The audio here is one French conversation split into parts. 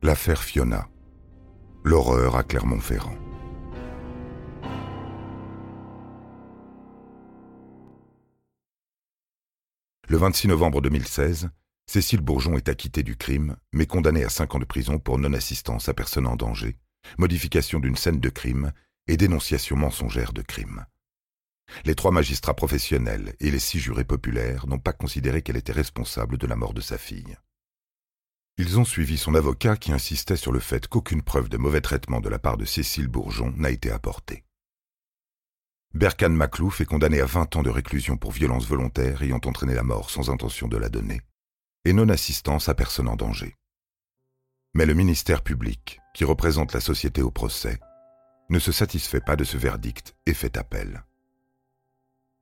L'affaire Fiona. L'horreur à Clermont-Ferrand. Le 26 novembre 2016, Cécile Bourgeon est acquittée du crime, mais condamnée à cinq ans de prison pour non-assistance à personne en danger, modification d'une scène de crime et dénonciation mensongère de crime. Les trois magistrats professionnels et les six jurés populaires n'ont pas considéré qu'elle était responsable de la mort de sa fille. Ils ont suivi son avocat qui insistait sur le fait qu'aucune preuve de mauvais traitement de la part de Cécile Bourgeon n'a été apportée. Berkan Maclouf est condamné à 20 ans de réclusion pour violence volontaire ayant entraîné la mort sans intention de la donner, et non-assistance à personne en danger. Mais le ministère public, qui représente la société au procès, ne se satisfait pas de ce verdict et fait appel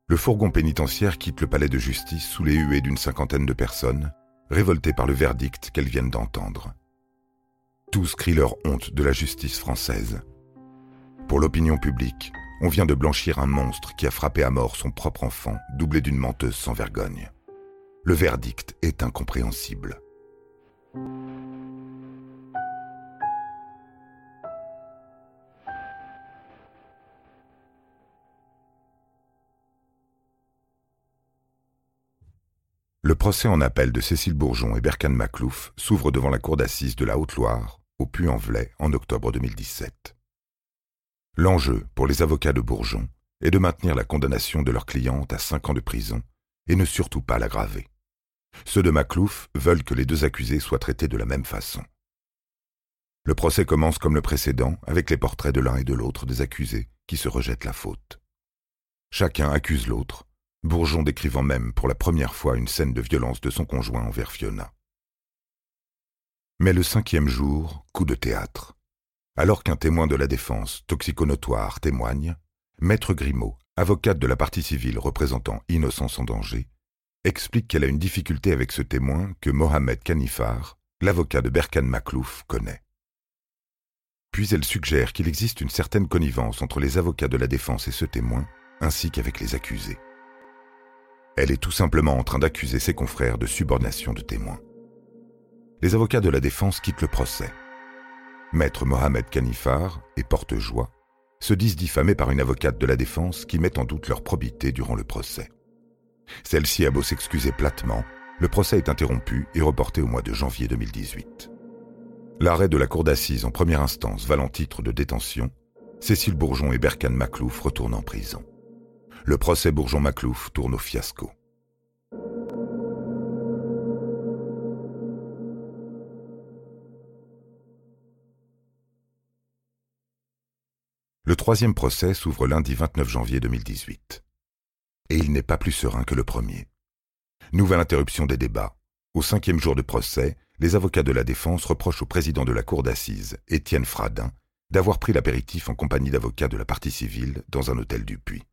le fourgon pénitentiaire quitte le palais de justice sous les huées d'une cinquantaine de personnes, révoltées par le verdict qu'elles viennent d'entendre. Tous crient leur honte de la justice française. Pour l'opinion publique, on vient de blanchir un monstre qui a frappé à mort son propre enfant, doublé d'une menteuse sans vergogne. Le verdict est incompréhensible. Le procès en appel de Cécile Bourgeon et Berkan Maclouf s'ouvre devant la cour d'assises de la Haute-Loire, au Puy-en-Velay, en octobre 2017. L'enjeu, pour les avocats de Bourgeon, est de maintenir la condamnation de leur cliente à cinq ans de prison et ne surtout pas l'aggraver. Ceux de Maclouf veulent que les deux accusés soient traités de la même façon. Le procès commence comme le précédent, avec les portraits de l'un et de l'autre des accusés qui se rejettent la faute. Chacun accuse l'autre, Bourgeon décrivant même pour la première fois une scène de violence de son conjoint envers Fiona. Mais le cinquième jour, coup de théâtre. Alors qu'un témoin de la défense, toxiconotoire, témoigne, Maître Grimaud, avocate de la partie civile représentant Innocence en danger, explique qu'elle a une difficulté avec ce témoin que Mohamed Kanifar, l'avocat de Berkan Maklouf, connaît. Puis elle suggère qu'il existe une certaine connivence entre les avocats de la défense et ce témoin, ainsi qu'avec les accusés. Elle est tout simplement en train d'accuser ses confrères de subordination de témoins. Les avocats de la défense quittent le procès. Maître Mohamed Kanifar et Porte-Joie se disent diffamés par une avocate de la défense qui met en doute leur probité durant le procès. Celle-ci a beau s'excuser platement, le procès est interrompu et reporté au mois de janvier 2018. L'arrêt de la cour d'assises en première instance valant titre de détention, Cécile Bourgeon et Berkan Maclouf retournent en prison le procès Bourgeon-Maclouf tourne au fiasco. Le troisième procès s'ouvre lundi 29 janvier 2018. Et il n'est pas plus serein que le premier. Nouvelle interruption des débats. Au cinquième jour de procès, les avocats de la défense reprochent au président de la cour d'assises, Étienne Fradin, d'avoir pris l'apéritif en compagnie d'avocats de la partie civile dans un hôtel du Puy.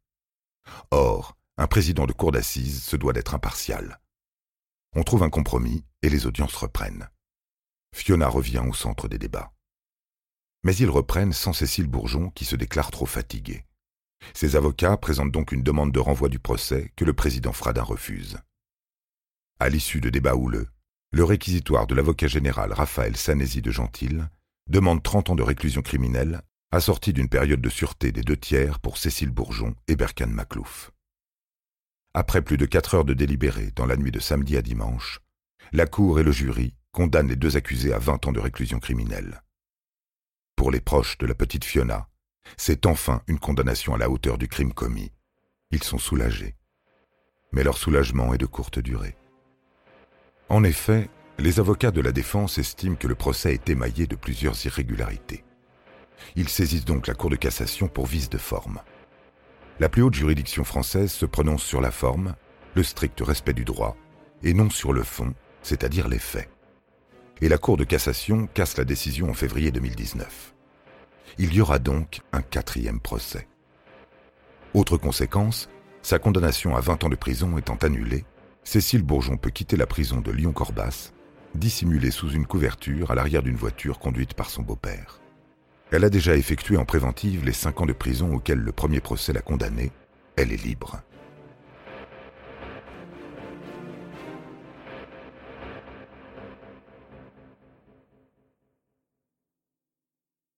Or, un président de cour d'assises se doit d'être impartial. On trouve un compromis et les audiences reprennent. Fiona revient au centre des débats. Mais ils reprennent sans Cécile Bourgeon qui se déclare trop fatiguée. Ses avocats présentent donc une demande de renvoi du procès que le président Fradin refuse. À l'issue de débats houleux, le réquisitoire de l'avocat général Raphaël Sanesi de Gentil demande 30 ans de réclusion criminelle assorti d'une période de sûreté des deux tiers pour Cécile Bourgeon et Berkan Maclouf. Après plus de quatre heures de délibéré dans la nuit de samedi à dimanche, la Cour et le jury condamnent les deux accusés à vingt ans de réclusion criminelle. Pour les proches de la petite Fiona, c'est enfin une condamnation à la hauteur du crime commis. Ils sont soulagés. Mais leur soulagement est de courte durée. En effet, les avocats de la défense estiment que le procès est émaillé de plusieurs irrégularités. Ils saisissent donc la Cour de cassation pour vice de forme. La plus haute juridiction française se prononce sur la forme, le strict respect du droit, et non sur le fond, c'est-à-dire les faits. Et la Cour de cassation casse la décision en février 2019. Il y aura donc un quatrième procès. Autre conséquence, sa condamnation à 20 ans de prison étant annulée, Cécile Bourgeon peut quitter la prison de Lyon-Corbas, dissimulée sous une couverture à l'arrière d'une voiture conduite par son beau-père. Elle a déjà effectué en préventive les cinq ans de prison auxquels le premier procès l'a condamnée. Elle est libre.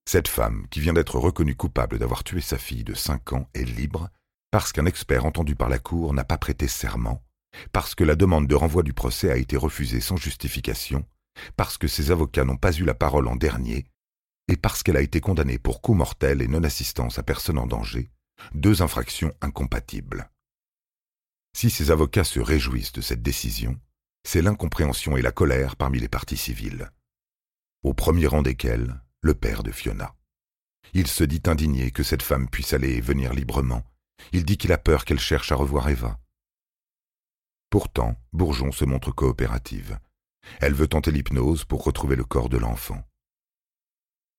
Cette femme, qui vient d'être reconnue coupable d'avoir tué sa fille de cinq ans, est libre parce qu'un expert entendu par la Cour n'a pas prêté serment, parce que la demande de renvoi du procès a été refusée sans justification, parce que ses avocats n'ont pas eu la parole en dernier, et parce qu'elle a été condamnée pour coup mortel et non-assistance à personne en danger, deux infractions incompatibles. Si ses avocats se réjouissent de cette décision, c'est l'incompréhension et la colère parmi les parties civiles. Au premier rang desquels, le père de Fiona. Il se dit indigné que cette femme puisse aller et venir librement. Il dit qu'il a peur qu'elle cherche à revoir Eva. Pourtant, Bourgeon se montre coopérative. Elle veut tenter l'hypnose pour retrouver le corps de l'enfant.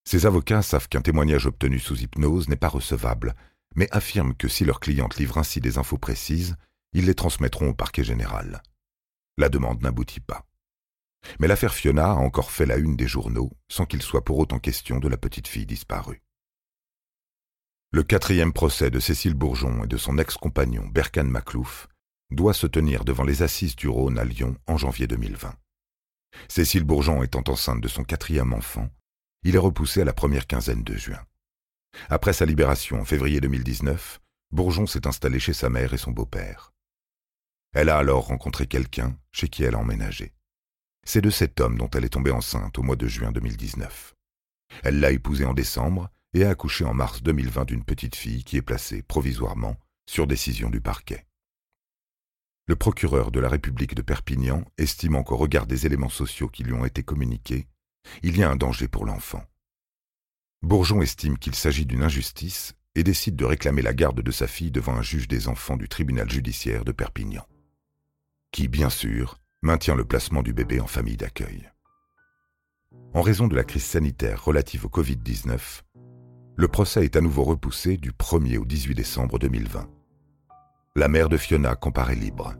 Ses avocats savent qu'un témoignage obtenu sous hypnose n'est pas recevable, mais affirment que si leur cliente livre ainsi des infos précises, ils les transmettront au parquet général. La demande n'aboutit pas. Mais l'affaire Fiona a encore fait la une des journaux, sans qu'il soit pour autant question de la petite fille disparue. Le quatrième procès de Cécile Bourgeon et de son ex-compagnon Berkan Maclouf doit se tenir devant les assises du Rhône à Lyon en janvier 2020. Cécile Bourgeon étant enceinte de son quatrième enfant, il est repoussé à la première quinzaine de juin. Après sa libération en février 2019, Bourgeon s'est installé chez sa mère et son beau-père. Elle a alors rencontré quelqu'un chez qui elle a emménagé. C'est de cet homme dont elle est tombée enceinte au mois de juin 2019. Elle l'a épousé en décembre et a accouché en mars 2020 d'une petite fille qui est placée provisoirement sur décision du parquet. Le procureur de la République de Perpignan estimant qu'au regard des éléments sociaux qui lui ont été communiqués, il y a un danger pour l'enfant. Bourgeon estime qu'il s'agit d'une injustice et décide de réclamer la garde de sa fille devant un juge des enfants du tribunal judiciaire de Perpignan, qui, bien sûr, maintient le placement du bébé en famille d'accueil. En raison de la crise sanitaire relative au Covid-19, le procès est à nouveau repoussé du 1er au 18 décembre 2020. La mère de Fiona comparaît libre.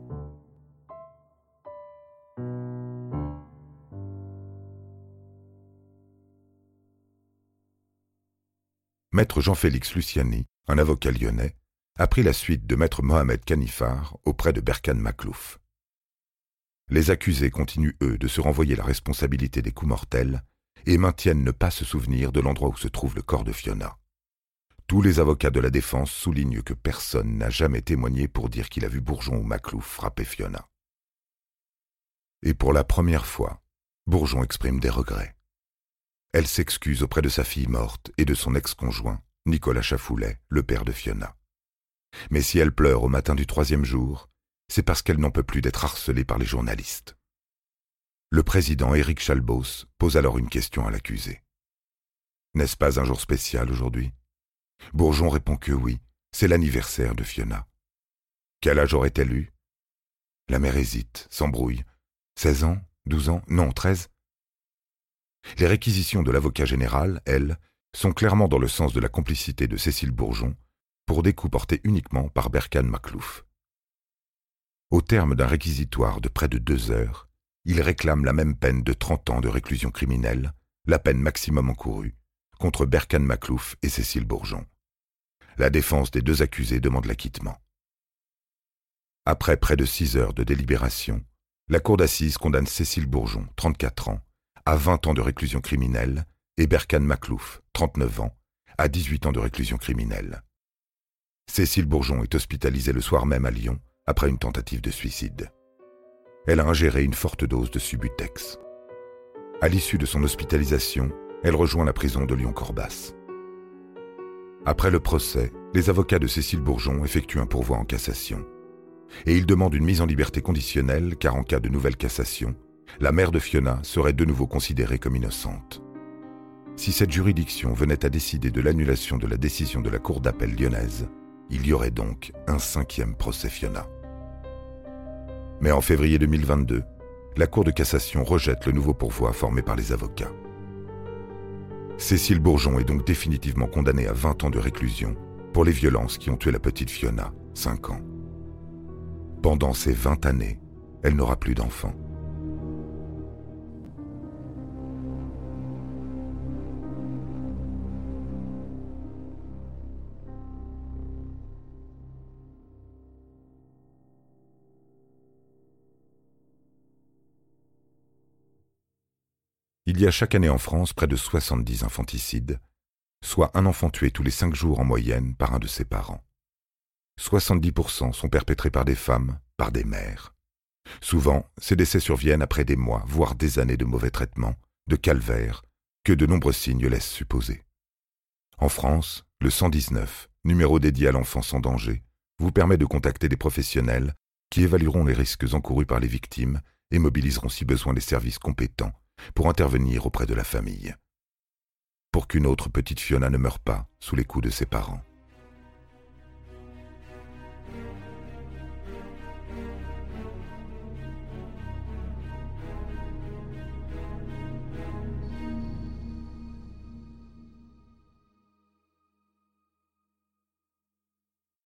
Maître Jean-Félix Luciani, un avocat lyonnais, a pris la suite de Maître Mohamed Kanifar auprès de Berkan Maklouf. Les accusés continuent, eux, de se renvoyer la responsabilité des coups mortels et maintiennent ne pas se souvenir de l'endroit où se trouve le corps de Fiona. Tous les avocats de la défense soulignent que personne n'a jamais témoigné pour dire qu'il a vu Bourgeon ou Maclouf frapper Fiona. Et pour la première fois, Bourgeon exprime des regrets. Elle s'excuse auprès de sa fille morte et de son ex-conjoint, Nicolas Chafoulet, le père de Fiona. Mais si elle pleure au matin du troisième jour, c'est parce qu'elle n'en peut plus d'être harcelée par les journalistes. Le président Éric Chalbos pose alors une question à l'accusé. N'est-ce pas un jour spécial aujourd'hui? Bourgeon répond que oui, c'est l'anniversaire de Fiona. Quel âge aurait-elle eu? La mère hésite, s'embrouille. Seize ans Douze ans? Non, treize? Les réquisitions de l'avocat général, elles, sont clairement dans le sens de la complicité de Cécile Bourgeon pour des coups portés uniquement par Berkan Maclouf. Au terme d'un réquisitoire de près de deux heures, il réclame la même peine de trente ans de réclusion criminelle, la peine maximum encourue, contre Berkan Maclouf et Cécile Bourgeon. La défense des deux accusés demande l'acquittement. Après près de six heures de délibération, la cour d'assises condamne Cécile Bourgeon, 34 ans, à 20 ans de réclusion criminelle et Berkan Maclouf, 39 ans, à 18 ans de réclusion criminelle. Cécile Bourgeon est hospitalisée le soir même à Lyon après une tentative de suicide. Elle a ingéré une forte dose de Subutex. À l'issue de son hospitalisation, elle rejoint la prison de Lyon-Corbas. Après le procès, les avocats de Cécile Bourgeon effectuent un pourvoi en cassation. Et ils demandent une mise en liberté conditionnelle car en cas de nouvelle cassation, la mère de Fiona serait de nouveau considérée comme innocente. Si cette juridiction venait à décider de l'annulation de la décision de la Cour d'appel lyonnaise, il y aurait donc un cinquième procès Fiona. Mais en février 2022, la Cour de cassation rejette le nouveau pourvoi formé par les avocats. Cécile Bourgeon est donc définitivement condamnée à 20 ans de réclusion pour les violences qui ont tué la petite Fiona, 5 ans. Pendant ces 20 années, elle n'aura plus d'enfant. Il y a chaque année en France près de 70 infanticides, soit un enfant tué tous les cinq jours en moyenne par un de ses parents. 70% sont perpétrés par des femmes, par des mères. Souvent, ces décès surviennent après des mois, voire des années de mauvais traitements, de calvaire, que de nombreux signes laissent supposer. En France, le 119, numéro dédié à l'enfance en danger, vous permet de contacter des professionnels qui évalueront les risques encourus par les victimes et mobiliseront si besoin les services compétents pour intervenir auprès de la famille. Pour qu'une autre petite Fiona ne meure pas sous les coups de ses parents.